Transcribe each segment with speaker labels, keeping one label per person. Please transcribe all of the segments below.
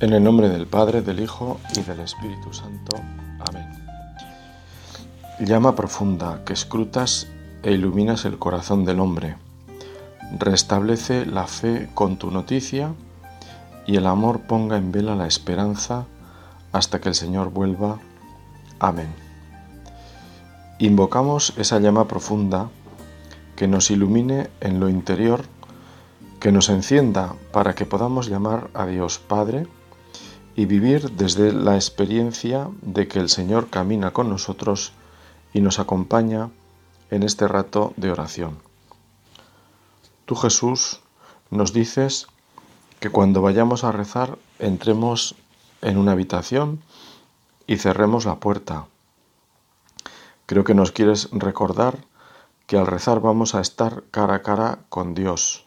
Speaker 1: En el nombre del Padre, del Hijo y del Espíritu Santo. Amén. Llama profunda que escrutas e iluminas el corazón del hombre. Restablece la fe con tu noticia y el amor ponga en vela la esperanza hasta que el Señor vuelva. Amén. Invocamos esa llama profunda que nos ilumine en lo interior, que nos encienda para que podamos llamar a Dios Padre, y vivir desde la experiencia de que el Señor camina con nosotros y nos acompaña en este rato de oración. Tú Jesús nos dices que cuando vayamos a rezar entremos en una habitación y cerremos la puerta. Creo que nos quieres recordar que al rezar vamos a estar cara a cara con Dios.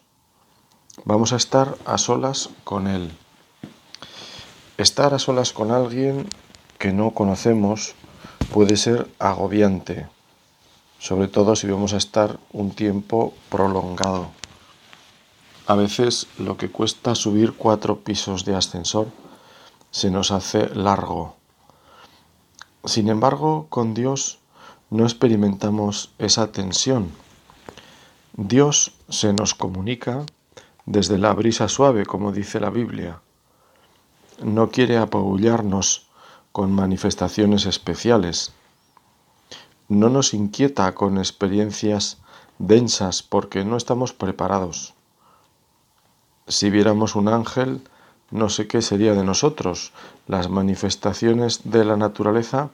Speaker 1: Vamos a estar a solas con Él. Estar a solas con alguien que no conocemos puede ser agobiante, sobre todo si vamos a estar un tiempo prolongado. A veces lo que cuesta subir cuatro pisos de ascensor se nos hace largo. Sin embargo, con Dios no experimentamos esa tensión. Dios se nos comunica desde la brisa suave, como dice la Biblia no quiere apabullarnos con manifestaciones especiales. No nos inquieta con experiencias densas porque no estamos preparados. Si viéramos un ángel, no sé qué sería de nosotros. Las manifestaciones de la naturaleza,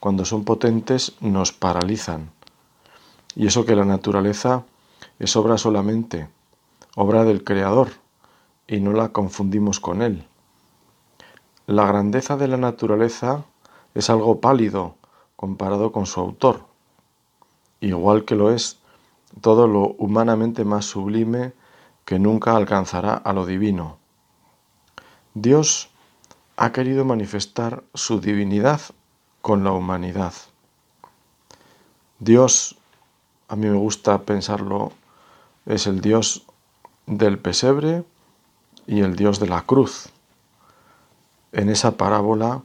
Speaker 1: cuando son potentes, nos paralizan. Y eso que la naturaleza es obra solamente, obra del Creador, y no la confundimos con Él. La grandeza de la naturaleza es algo pálido comparado con su autor, igual que lo es todo lo humanamente más sublime que nunca alcanzará a lo divino. Dios ha querido manifestar su divinidad con la humanidad. Dios, a mí me gusta pensarlo, es el Dios del pesebre y el Dios de la cruz en esa parábola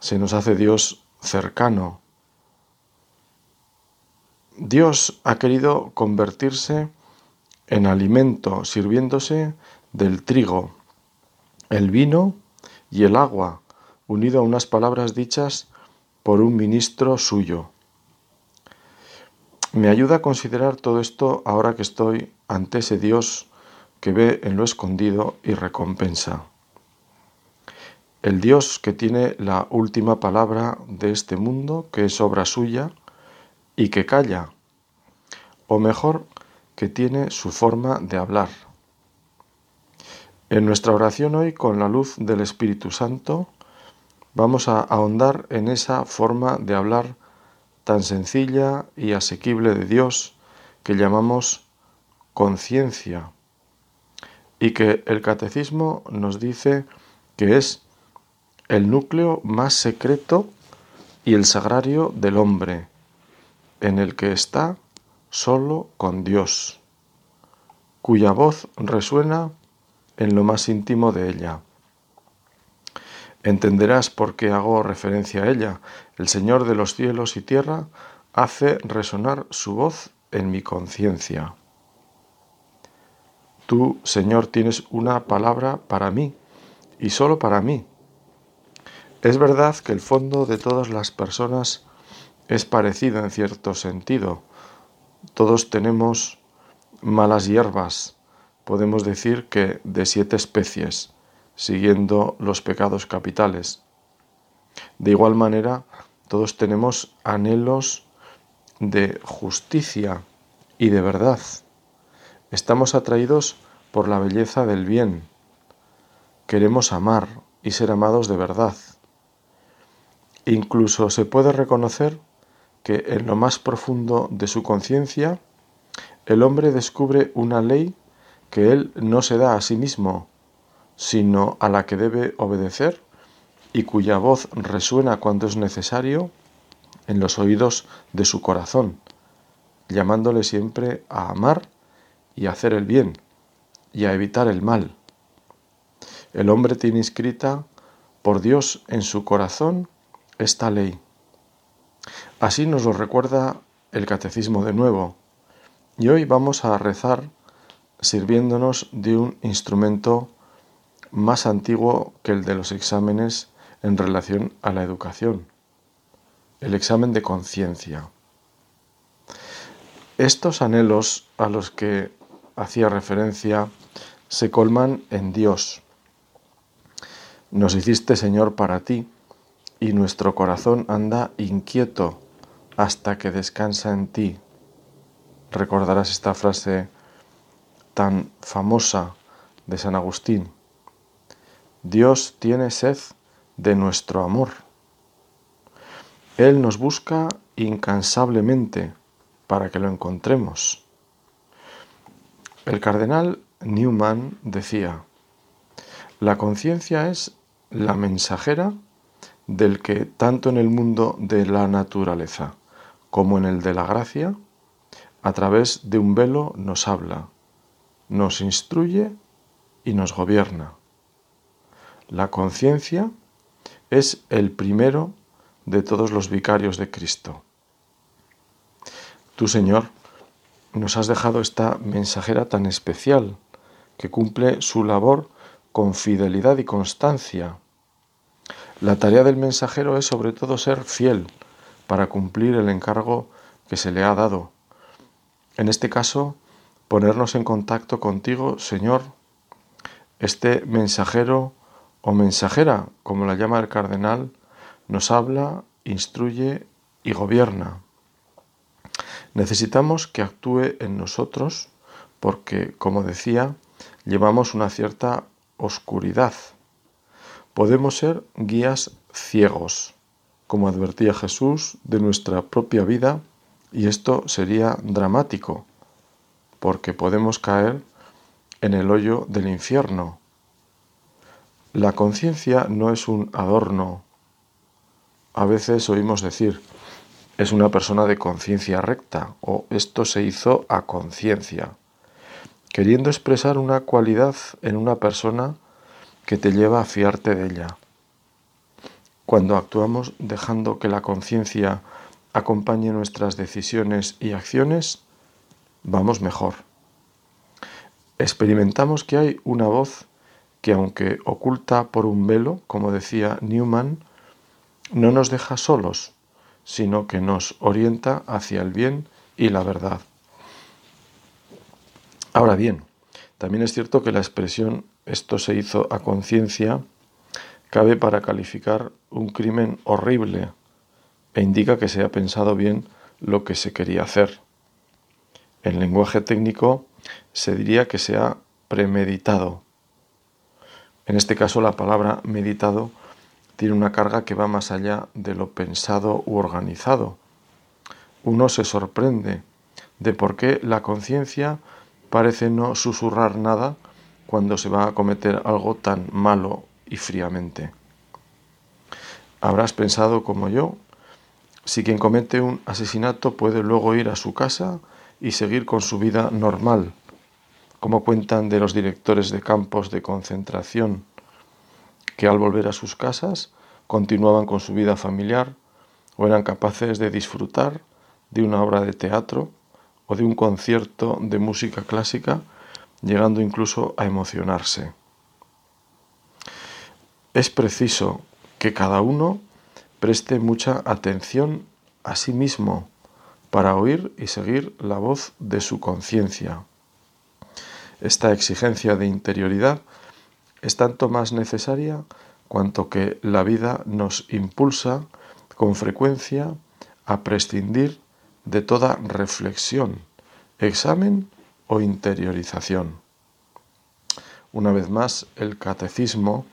Speaker 1: se nos hace Dios cercano. Dios ha querido convertirse en alimento, sirviéndose del trigo, el vino y el agua, unido a unas palabras dichas por un ministro suyo. Me ayuda a considerar todo esto ahora que estoy ante ese Dios que ve en lo escondido y recompensa el Dios que tiene la última palabra de este mundo, que es obra suya, y que calla, o mejor, que tiene su forma de hablar. En nuestra oración hoy, con la luz del Espíritu Santo, vamos a ahondar en esa forma de hablar tan sencilla y asequible de Dios que llamamos conciencia y que el catecismo nos dice que es el núcleo más secreto y el sagrario del hombre, en el que está solo con Dios, cuya voz resuena en lo más íntimo de ella. Entenderás por qué hago referencia a ella. El Señor de los cielos y tierra hace resonar su voz en mi conciencia. Tú, Señor, tienes una palabra para mí y solo para mí es verdad que el fondo de todas las personas es parecido en cierto sentido. Todos tenemos malas hierbas, podemos decir que de siete especies, siguiendo los pecados capitales. De igual manera, todos tenemos anhelos de justicia y de verdad. Estamos atraídos por la belleza del bien. Queremos amar y ser amados de verdad. Incluso se puede reconocer que en lo más profundo de su conciencia el hombre descubre una ley que él no se da a sí mismo, sino a la que debe obedecer y cuya voz resuena cuando es necesario en los oídos de su corazón, llamándole siempre a amar y a hacer el bien y a evitar el mal. El hombre tiene inscrita por Dios en su corazón esta ley. Así nos lo recuerda el catecismo de nuevo. Y hoy vamos a rezar sirviéndonos de un instrumento más antiguo que el de los exámenes en relación a la educación, el examen de conciencia. Estos anhelos a los que hacía referencia se colman en Dios. Nos hiciste Señor para ti y nuestro corazón anda inquieto hasta que descansa en ti. Recordarás esta frase tan famosa de San Agustín. Dios tiene sed de nuestro amor. Él nos busca incansablemente para que lo encontremos. El cardenal Newman decía, la conciencia es la mensajera del que tanto en el mundo de la naturaleza como en el de la gracia, a través de un velo nos habla, nos instruye y nos gobierna. La conciencia es el primero de todos los vicarios de Cristo. Tú, Señor, nos has dejado esta mensajera tan especial que cumple su labor con fidelidad y constancia. La tarea del mensajero es sobre todo ser fiel para cumplir el encargo que se le ha dado. En este caso, ponernos en contacto contigo, Señor, este mensajero o mensajera, como la llama el cardenal, nos habla, instruye y gobierna. Necesitamos que actúe en nosotros porque, como decía, llevamos una cierta oscuridad. Podemos ser guías ciegos, como advertía Jesús de nuestra propia vida, y esto sería dramático, porque podemos caer en el hoyo del infierno. La conciencia no es un adorno. A veces oímos decir, es una persona de conciencia recta o esto se hizo a conciencia, queriendo expresar una cualidad en una persona que te lleva a fiarte de ella. Cuando actuamos dejando que la conciencia acompañe nuestras decisiones y acciones, vamos mejor. Experimentamos que hay una voz que aunque oculta por un velo, como decía Newman, no nos deja solos, sino que nos orienta hacia el bien y la verdad. Ahora bien, también es cierto que la expresión esto se hizo a conciencia cabe para calificar un crimen horrible e indica que se ha pensado bien lo que se quería hacer. En lenguaje técnico se diría que se ha premeditado. En este caso la palabra meditado tiene una carga que va más allá de lo pensado u organizado. Uno se sorprende de por qué la conciencia parece no susurrar nada cuando se va a cometer algo tan malo y fríamente. Habrás pensado como yo, si quien comete un asesinato puede luego ir a su casa y seguir con su vida normal, como cuentan de los directores de campos de concentración que al volver a sus casas continuaban con su vida familiar o eran capaces de disfrutar de una obra de teatro o de un concierto de música clásica, llegando incluso a emocionarse. Es preciso que cada uno preste mucha atención a sí mismo para oír y seguir la voz de su conciencia. Esta exigencia de interioridad es tanto más necesaria cuanto que la vida nos impulsa con frecuencia a prescindir de toda reflexión, examen o interiorización. Una vez más, el catecismo,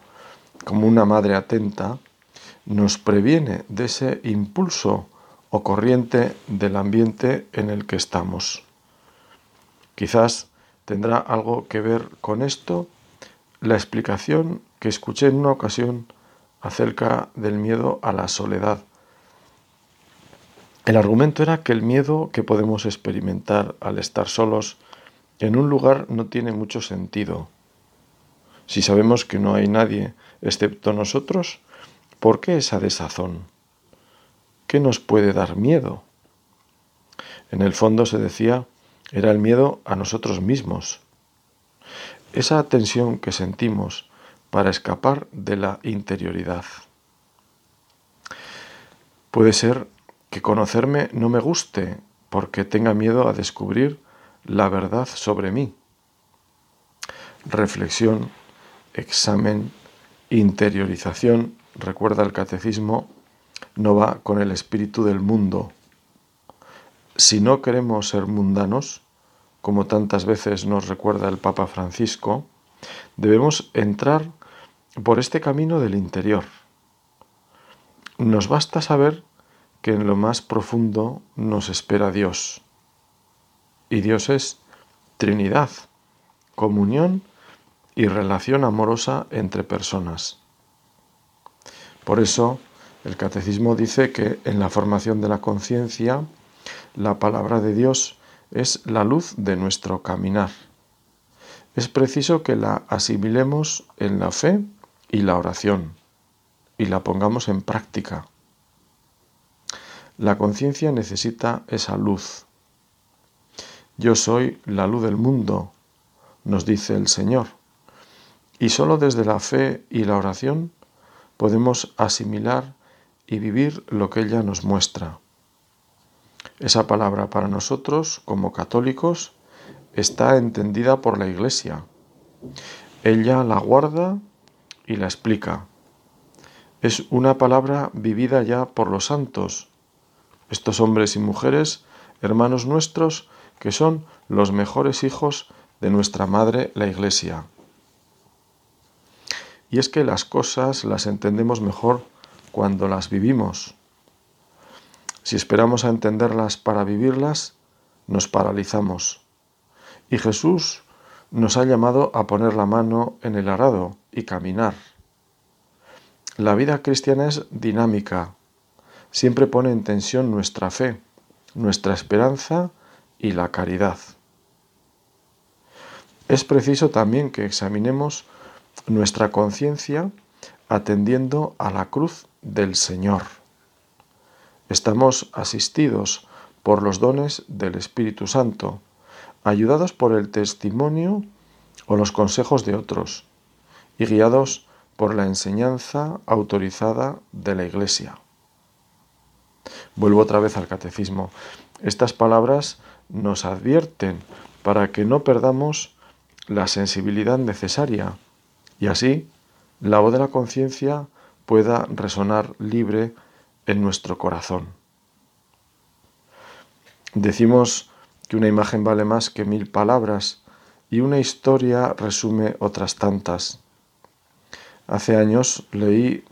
Speaker 1: como una madre atenta, nos previene de ese impulso o corriente del ambiente en el que estamos. Quizás tendrá algo que ver con esto la explicación que escuché en una ocasión acerca del miedo a la soledad. El argumento era que el miedo que podemos experimentar al estar solos en un lugar no tiene mucho sentido. Si sabemos que no hay nadie excepto nosotros, ¿por qué esa desazón? ¿Qué nos puede dar miedo? En el fondo se decía, era el miedo a nosotros mismos. Esa tensión que sentimos para escapar de la interioridad. Puede ser que conocerme no me guste porque tenga miedo a descubrir la verdad sobre mí. Reflexión, examen, interiorización, recuerda el catecismo, no va con el espíritu del mundo. Si no queremos ser mundanos, como tantas veces nos recuerda el Papa Francisco, debemos entrar por este camino del interior. Nos basta saber que en lo más profundo nos espera Dios. Y Dios es Trinidad, comunión y relación amorosa entre personas. Por eso, el catecismo dice que en la formación de la conciencia, la palabra de Dios es la luz de nuestro caminar. Es preciso que la asimilemos en la fe y la oración y la pongamos en práctica. La conciencia necesita esa luz. Yo soy la luz del mundo, nos dice el Señor. Y solo desde la fe y la oración podemos asimilar y vivir lo que ella nos muestra. Esa palabra para nosotros, como católicos, está entendida por la Iglesia. Ella la guarda y la explica. Es una palabra vivida ya por los santos, estos hombres y mujeres, hermanos nuestros, que son los mejores hijos de nuestra Madre la Iglesia. Y es que las cosas las entendemos mejor cuando las vivimos. Si esperamos a entenderlas para vivirlas, nos paralizamos. Y Jesús nos ha llamado a poner la mano en el arado y caminar. La vida cristiana es dinámica, siempre pone en tensión nuestra fe, nuestra esperanza y la caridad. Es preciso también que examinemos nuestra conciencia atendiendo a la cruz del Señor. Estamos asistidos por los dones del Espíritu Santo, ayudados por el testimonio o los consejos de otros y guiados por la enseñanza autorizada de la Iglesia. Vuelvo otra vez al catecismo. Estas palabras nos advierten para que no perdamos la sensibilidad necesaria y así la voz de la conciencia pueda resonar libre en nuestro corazón. Decimos que una imagen vale más que mil palabras y una historia resume otras tantas. Hace años leí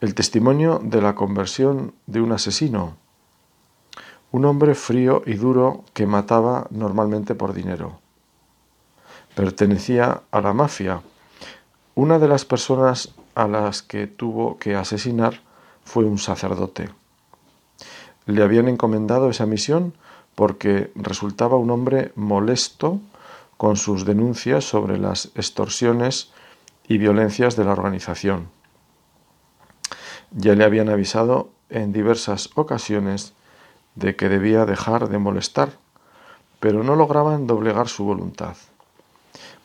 Speaker 1: el testimonio de la conversión de un asesino, un hombre frío y duro que mataba normalmente por dinero. Pertenecía a la mafia. Una de las personas a las que tuvo que asesinar fue un sacerdote. Le habían encomendado esa misión porque resultaba un hombre molesto con sus denuncias sobre las extorsiones y violencias de la organización. Ya le habían avisado en diversas ocasiones de que debía dejar de molestar, pero no lograban doblegar su voluntad.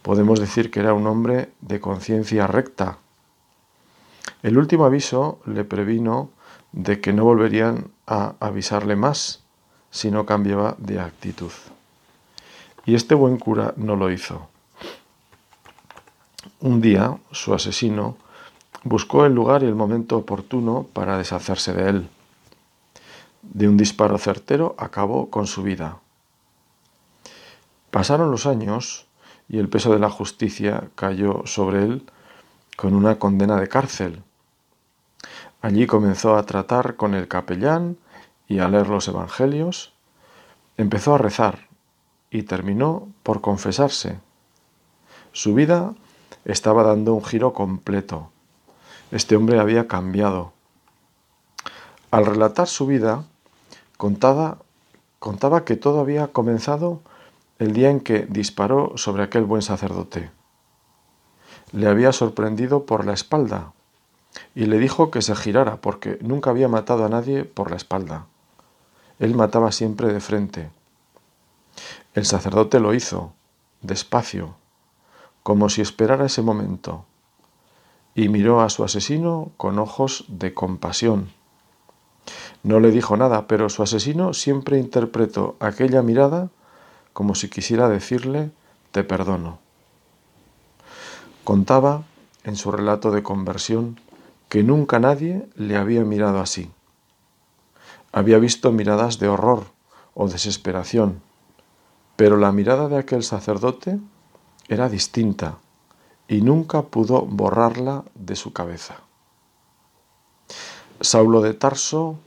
Speaker 1: Podemos decir que era un hombre de conciencia recta. El último aviso le previno de que no volverían a avisarle más si no cambiaba de actitud. Y este buen cura no lo hizo. Un día su asesino buscó el lugar y el momento oportuno para deshacerse de él. De un disparo certero acabó con su vida. Pasaron los años y el peso de la justicia cayó sobre él con una condena de cárcel. Allí comenzó a tratar con el capellán y a leer los evangelios. Empezó a rezar y terminó por confesarse. Su vida estaba dando un giro completo. Este hombre había cambiado. Al relatar su vida, contaba, contaba que todo había comenzado el día en que disparó sobre aquel buen sacerdote. le había sorprendido por la espalda y le dijo que se girara porque nunca había matado a nadie por la espalda. Él mataba siempre de frente. El sacerdote lo hizo, despacio, como si esperara ese momento, y miró a su asesino con ojos de compasión. No le dijo nada, pero su asesino siempre interpretó aquella mirada como si quisiera decirle, te perdono. Contaba en su relato de conversión que nunca nadie le había mirado así. Había visto miradas de horror o desesperación, pero la mirada de aquel sacerdote era distinta y nunca pudo borrarla de su cabeza. Saulo de Tarso,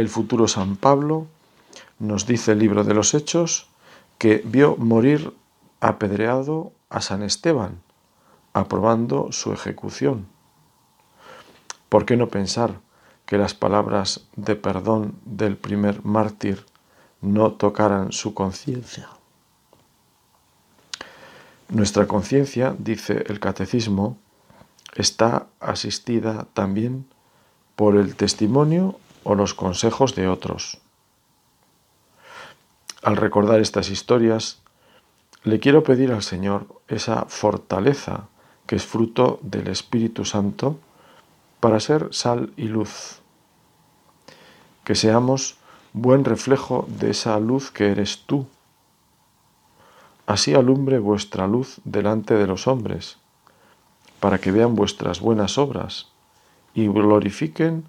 Speaker 1: el futuro San Pablo, nos dice el libro de los Hechos que vio morir apedreado a San Esteban, aprobando su ejecución. ¿Por qué no pensar que las palabras de perdón del primer mártir no tocaran su conciencia? Nuestra conciencia, dice el catecismo, está asistida también por el testimonio o los consejos de otros. Al recordar estas historias, le quiero pedir al Señor esa fortaleza que es fruto del Espíritu Santo para ser sal y luz. Que seamos buen reflejo de esa luz que eres tú. Así alumbre vuestra luz delante de los hombres, para que vean vuestras buenas obras y glorifiquen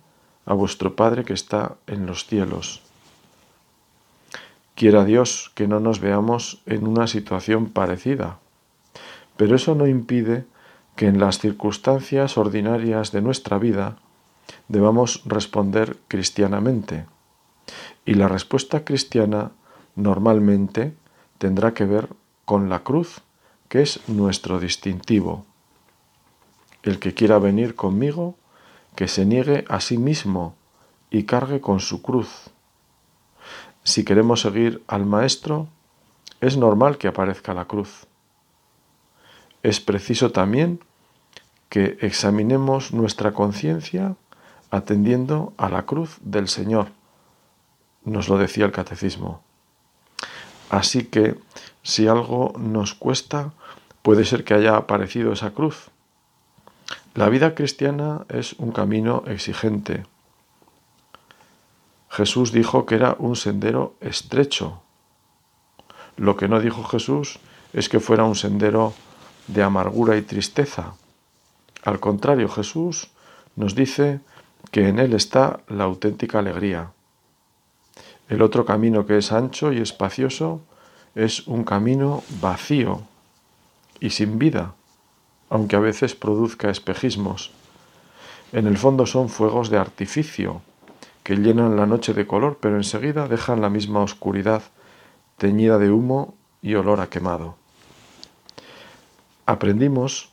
Speaker 1: a vuestro Padre que está en los cielos. Quiera Dios que no nos veamos en una situación parecida, pero eso no impide que en las circunstancias ordinarias de nuestra vida debamos responder cristianamente. Y la respuesta cristiana normalmente tendrá que ver con la cruz, que es nuestro distintivo. El que quiera venir conmigo, que se niegue a sí mismo y cargue con su cruz. Si queremos seguir al Maestro, es normal que aparezca la cruz es preciso también que examinemos nuestra conciencia atendiendo a la cruz del Señor, nos lo decía el catecismo. Así que si algo nos cuesta, puede ser que haya aparecido esa cruz. La vida cristiana es un camino exigente. Jesús dijo que era un sendero estrecho. Lo que no dijo Jesús es que fuera un sendero de amargura y tristeza. Al contrario, Jesús nos dice que en Él está la auténtica alegría. El otro camino que es ancho y espacioso es un camino vacío y sin vida, aunque a veces produzca espejismos. En el fondo son fuegos de artificio que llenan la noche de color, pero enseguida dejan la misma oscuridad, teñida de humo y olor a quemado aprendimos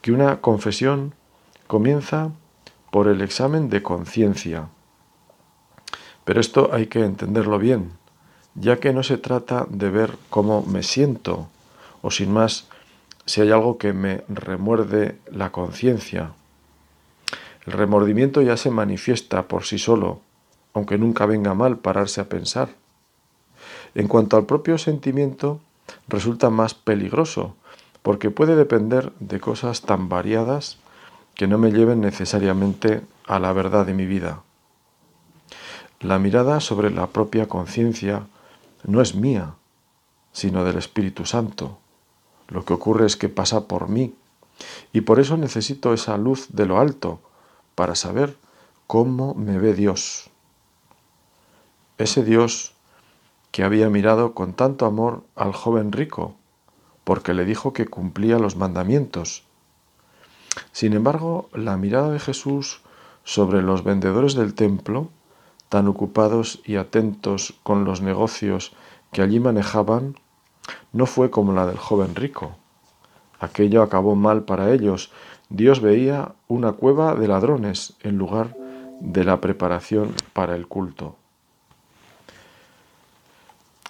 Speaker 1: que una confesión comienza por el examen de conciencia. Pero esto hay que entenderlo bien, ya que no se trata de ver cómo me siento o sin más si hay algo que me remuerde la conciencia. El remordimiento ya se manifiesta por sí solo, aunque nunca venga mal pararse a pensar. En cuanto al propio sentimiento, resulta más peligroso, porque puede depender de cosas tan variadas que no me lleven necesariamente a la verdad de mi vida. La mirada sobre la propia conciencia no es mía, sino del Espíritu Santo. Lo que ocurre es que pasa por mí y por eso necesito esa luz de lo alto para saber cómo me ve Dios. Ese Dios que había mirado con tanto amor al joven rico porque le dijo que cumplía los mandamientos. Sin embargo, la mirada de Jesús sobre los vendedores del templo, tan ocupados y atentos con los negocios que allí manejaban, no fue como la del joven rico. Aquello acabó mal para ellos. Dios veía una cueva de ladrones en lugar de la preparación para el culto.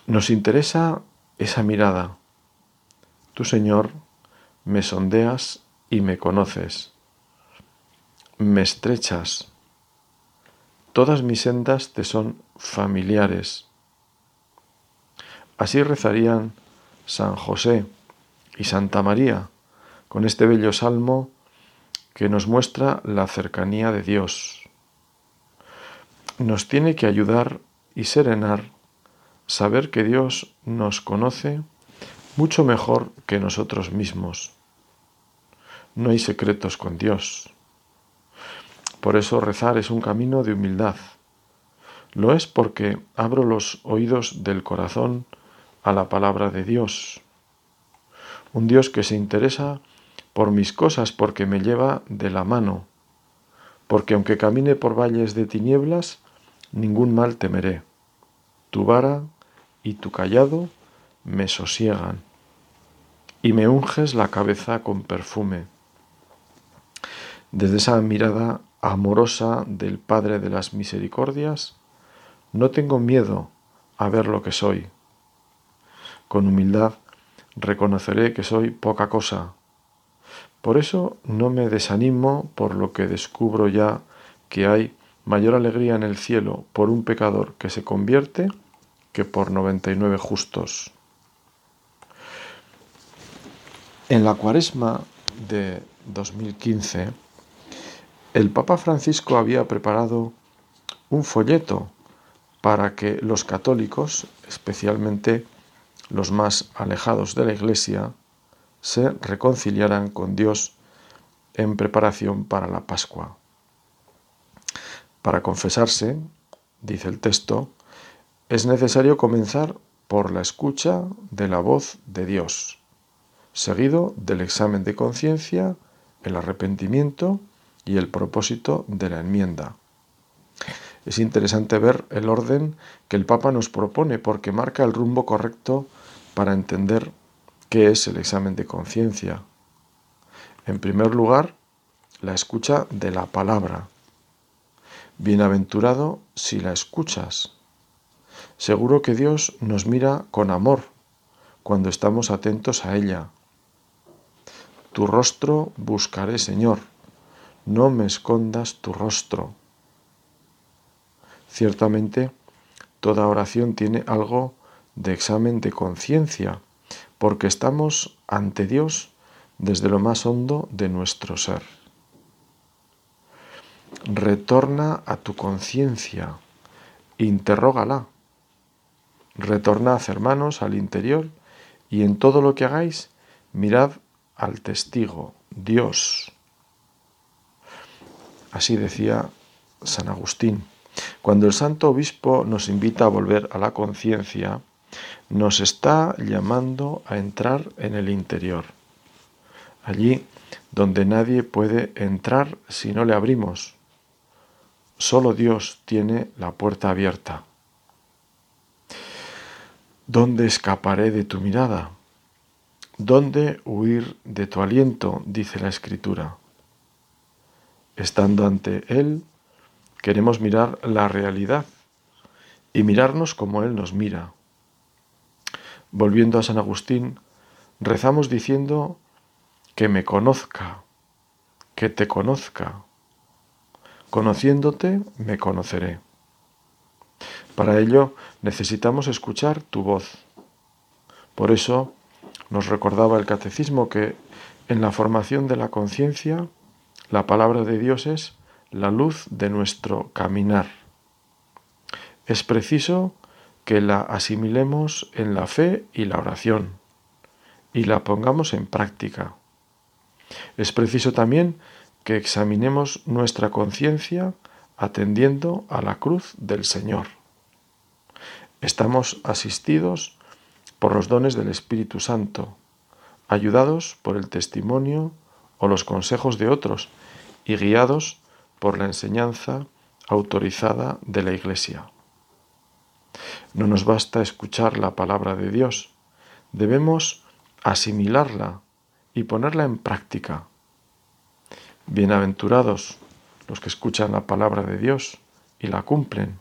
Speaker 1: Nos interesa esa mirada, Tú, Señor, me sondeas y me conoces. Me estrechas. Todas mis sendas te son familiares. Así rezarían San José y Santa María con este bello salmo que nos muestra la cercanía de Dios. Nos tiene que ayudar y serenar saber que Dios nos conoce mucho mejor que nosotros mismos. No hay secretos con Dios. Por eso rezar es un camino de humildad. Lo es porque abro los oídos del corazón a la palabra de Dios. Un Dios que se interesa por mis cosas porque me lleva de la mano, porque aunque camine por valles de tinieblas, ningún mal temeré. Tu vara y tu callado me sosiegan, y me unges la cabeza con perfume. Desde esa mirada amorosa del Padre de las Misericordias, no tengo miedo a ver lo que soy. Con humildad reconoceré que soy poca cosa. Por eso no me desanimo por lo que descubro ya que hay mayor alegría en el cielo por un pecador que se convierte que por 99 justos. En la cuaresma de 2015, el Papa Francisco había preparado un folleto para que los católicos, especialmente los más alejados de la Iglesia, se reconciliaran con Dios en preparación para la Pascua. Para confesarse, dice el texto, es necesario comenzar por la escucha de la voz de Dios, seguido del examen de conciencia, el arrepentimiento y el propósito de la enmienda. Es interesante ver el orden que el Papa nos propone porque marca el rumbo correcto para entender qué es el examen de conciencia. En primer lugar, la escucha de la palabra. Bienaventurado si la escuchas. Seguro que Dios nos mira con amor cuando estamos atentos a ella. Tu rostro buscaré, Señor, no me escondas tu rostro. Ciertamente, toda oración tiene algo de examen de conciencia, porque estamos ante Dios desde lo más hondo de nuestro ser. Retorna a tu conciencia, interrógala Retornad, hermanos, al interior y en todo lo que hagáis, mirad al testigo, Dios. Así decía San Agustín. Cuando el santo obispo nos invita a volver a la conciencia, nos está llamando a entrar en el interior, allí donde nadie puede entrar si no le abrimos. Solo Dios tiene la puerta abierta. ¿Dónde escaparé de tu mirada? ¿Dónde huir de tu aliento? dice la Escritura. Estando ante Él, queremos mirar la realidad y mirarnos como Él nos mira. Volviendo a San Agustín, rezamos diciendo que me conozca, que te conozca. Conociéndote, me conoceré. Para ello necesitamos escuchar tu voz. Por eso nos recordaba el catecismo que en la formación de la conciencia la palabra de Dios es la luz de nuestro caminar. Es preciso que la asimilemos en la fe y la oración y la pongamos en práctica. Es preciso también que examinemos nuestra conciencia atendiendo a la cruz del Señor. Estamos asistidos por los dones del Espíritu Santo, ayudados por el testimonio o los consejos de otros y guiados por la enseñanza autorizada de la Iglesia. No nos basta escuchar la palabra de Dios, debemos asimilarla y ponerla en práctica. Bienaventurados los que escuchan la palabra de Dios y la cumplen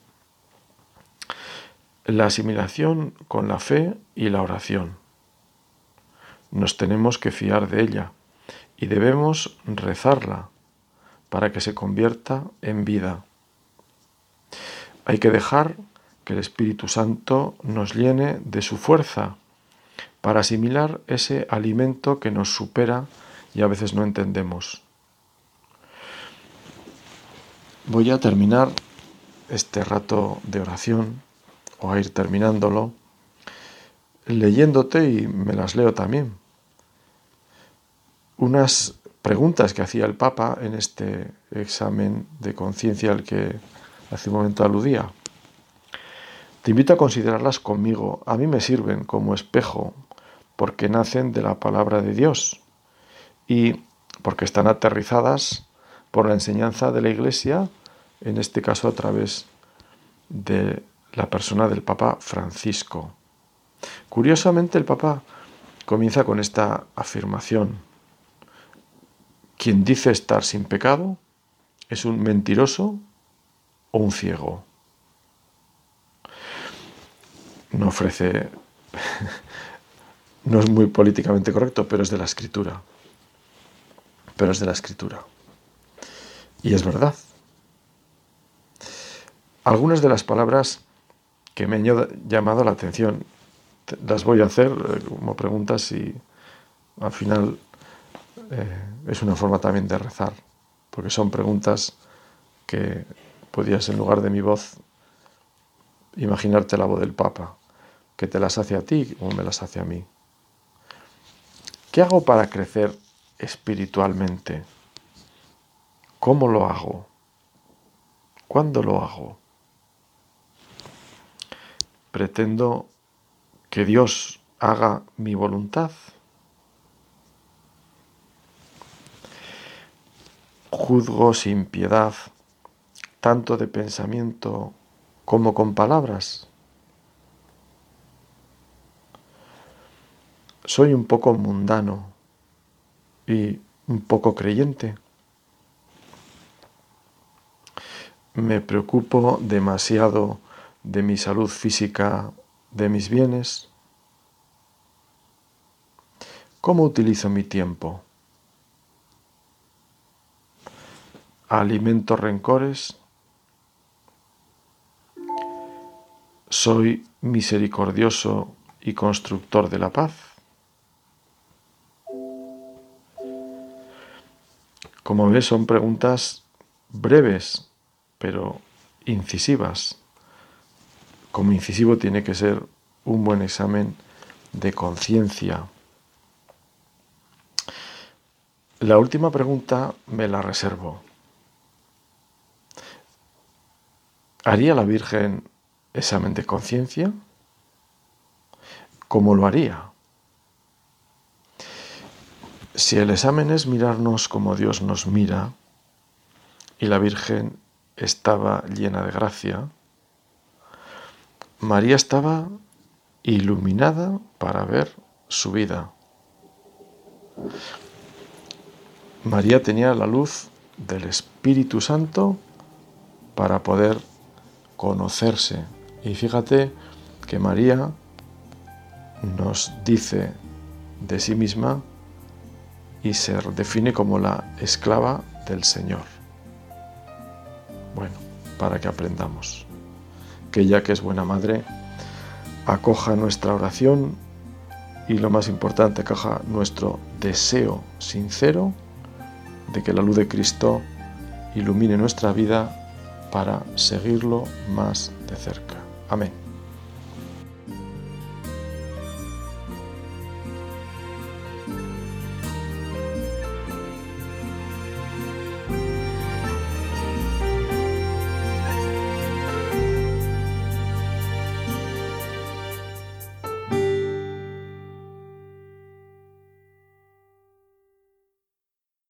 Speaker 1: la asimilación con la fe y la oración. Nos tenemos que fiar de ella y debemos rezarla para que se convierta en vida. Hay que dejar que el Espíritu Santo nos llene de su fuerza para asimilar ese alimento que nos supera y a veces no entendemos. Voy a terminar este rato de oración, o a ir terminándolo, leyéndote y me las leo también. Unas preguntas que hacía el Papa en este examen de conciencia al que hace un momento aludía. Te invito a considerarlas conmigo. A mí me sirven como espejo porque nacen de la palabra de Dios y porque están aterrizadas por la enseñanza de la Iglesia, en este caso a través de la persona del Papa Francisco. Curiosamente el Papa comienza con esta afirmación. Quien dice estar sin pecado es un mentiroso o un ciego. No ofrece, no es muy políticamente correcto, pero es de la escritura. Pero es de la escritura. Y es verdad. Algunas de las palabras que me han llamado la atención las voy a hacer eh, como preguntas y al final eh, es una forma también de rezar, porque son preguntas que podías en lugar de mi voz imaginarte la voz del Papa, que te las hace a ti o me las hace a mí. ¿Qué hago para crecer espiritualmente? ¿Cómo lo hago? ¿Cuándo lo hago? Pretendo que Dios haga mi voluntad. Juzgo sin piedad, tanto de pensamiento como con palabras. Soy un poco mundano y un poco creyente. Me preocupo demasiado de mi salud física de mis bienes? ¿Cómo utilizo mi tiempo? ¿Alimento rencores? ¿Soy misericordioso y constructor de la paz? Como ves, son preguntas breves, pero incisivas como incisivo tiene que ser un buen examen de conciencia. La última pregunta me la reservo. ¿Haría la Virgen examen de conciencia? ¿Cómo lo haría? Si el examen es mirarnos como Dios nos mira y la Virgen estaba llena de gracia, María estaba iluminada para ver su vida. María tenía la luz del Espíritu Santo para poder conocerse. Y fíjate que María nos dice de sí misma y se define como la esclava del Señor. Bueno, para que aprendamos que ella que es buena madre, acoja nuestra oración y lo más importante, acoja nuestro deseo sincero de que la luz de Cristo ilumine nuestra vida para seguirlo más de cerca. Amén.